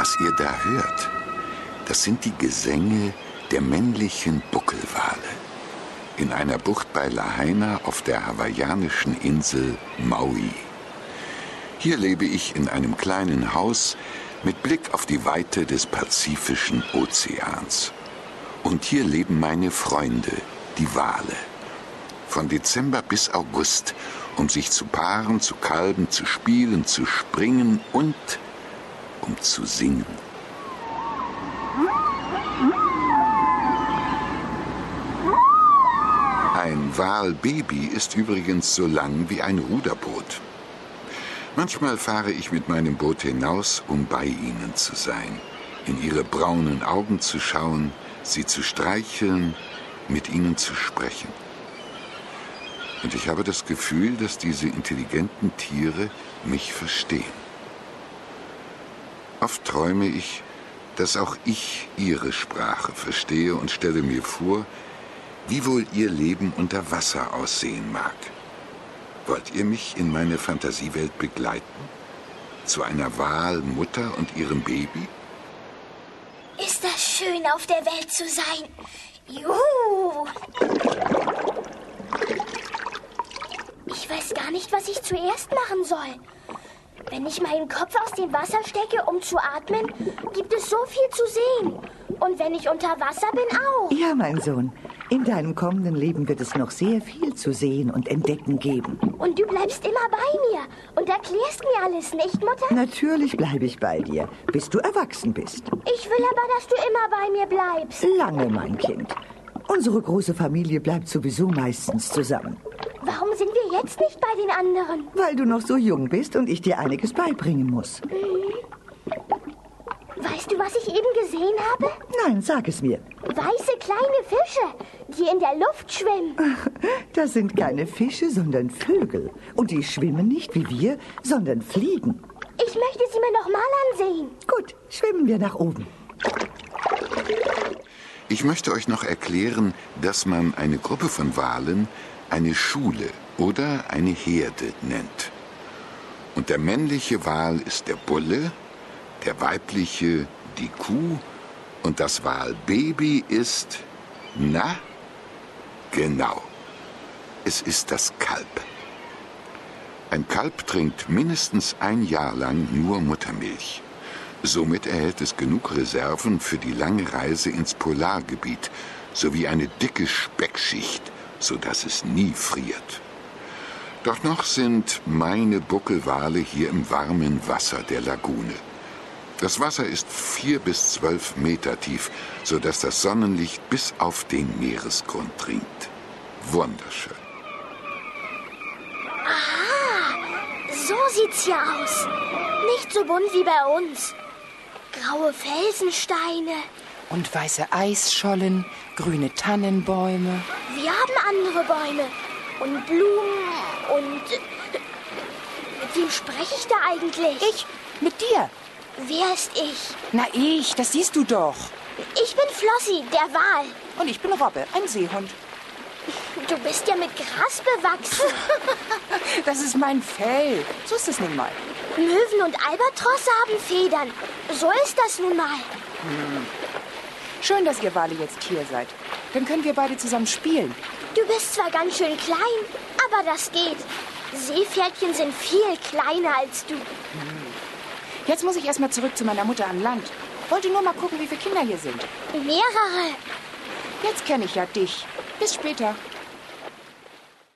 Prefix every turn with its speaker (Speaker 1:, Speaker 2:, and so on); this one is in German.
Speaker 1: Was ihr da hört, das sind die Gesänge der männlichen Buckelwale in einer Bucht bei Lahaina auf der hawaiianischen Insel Maui. Hier lebe ich in einem kleinen Haus mit Blick auf die Weite des Pazifischen Ozeans. Und hier leben meine Freunde, die Wale. Von Dezember bis August, um sich zu paaren, zu kalben, zu spielen, zu springen und um zu singen. Ein Walbaby ist übrigens so lang wie ein Ruderboot. Manchmal fahre ich mit meinem Boot hinaus, um bei ihnen zu sein, in ihre braunen Augen zu schauen, sie zu streicheln, mit ihnen zu sprechen. Und ich habe das Gefühl, dass diese intelligenten Tiere mich verstehen. Oft träume ich, dass auch ich ihre Sprache verstehe und stelle mir vor, wie wohl ihr Leben unter Wasser aussehen mag. Wollt ihr mich in meine Fantasiewelt begleiten? Zu einer Walmutter und ihrem Baby?
Speaker 2: Ist das schön, auf der Welt zu sein. Juhu! Ich weiß gar nicht, was ich zuerst machen soll. Wenn ich meinen Kopf aus dem Wasser stecke, um zu atmen, gibt es so viel zu sehen. Und wenn ich unter Wasser bin, auch.
Speaker 3: Ja, mein Sohn. In deinem kommenden Leben wird es noch sehr viel zu sehen und entdecken geben.
Speaker 2: Und du bleibst immer bei mir und erklärst mir alles, nicht, Mutter?
Speaker 3: Natürlich bleibe ich bei dir, bis du erwachsen bist.
Speaker 2: Ich will aber, dass du immer bei mir bleibst.
Speaker 3: Lange, mein Kind. Unsere große Familie bleibt sowieso meistens zusammen.
Speaker 2: Warum sind wir jetzt nicht bei den anderen?
Speaker 3: Weil du noch so jung bist und ich dir einiges beibringen muss.
Speaker 2: Weißt du, was ich eben gesehen habe?
Speaker 3: Nein, sag es mir.
Speaker 2: Weiße kleine Fische, die in der Luft schwimmen.
Speaker 3: Das sind keine Fische, sondern Vögel. Und die schwimmen nicht wie wir, sondern fliegen.
Speaker 2: Ich möchte sie mir noch mal ansehen.
Speaker 3: Gut, schwimmen wir nach oben.
Speaker 1: Ich möchte euch noch erklären, dass man eine Gruppe von Walen eine Schule oder eine Herde nennt. Und der männliche Wal ist der Bulle, der weibliche die Kuh und das Walbaby ist, na, genau, es ist das Kalb. Ein Kalb trinkt mindestens ein Jahr lang nur Muttermilch. Somit erhält es genug Reserven für die lange Reise ins Polargebiet sowie eine dicke Speckschicht, sodass es nie friert. Doch noch sind meine Buckelwale hier im warmen Wasser der Lagune. Das Wasser ist vier bis zwölf Meter tief, sodass das Sonnenlicht bis auf den Meeresgrund dringt. Wunderschön.
Speaker 2: Ah, so sieht's hier aus. Nicht so bunt wie bei uns. Graue Felsensteine.
Speaker 4: Und weiße Eisschollen, grüne Tannenbäume.
Speaker 2: Andere Bäume. Und Blumen und... Mit wem spreche ich da eigentlich?
Speaker 4: Ich mit dir.
Speaker 2: Wer ist ich?
Speaker 4: Na ich, das siehst du doch.
Speaker 2: Ich bin Flossi, der Wal.
Speaker 4: Und ich bin Robbe, ein Seehund.
Speaker 2: Du bist ja mit Gras bewachsen.
Speaker 4: Das ist mein Fell. So ist es nun mal.
Speaker 2: Möwen und Albatrosse haben Federn. So ist das nun mal.
Speaker 4: Schön, dass ihr Wale jetzt hier seid. Dann können wir beide zusammen spielen.
Speaker 2: Du bist zwar ganz schön klein, aber das geht. Seepferdchen sind viel kleiner als du.
Speaker 4: Jetzt muss ich erstmal zurück zu meiner Mutter an Land. Wollte nur mal gucken, wie viele Kinder hier sind.
Speaker 2: Mehrere.
Speaker 4: Jetzt kenne ich ja dich. Bis später.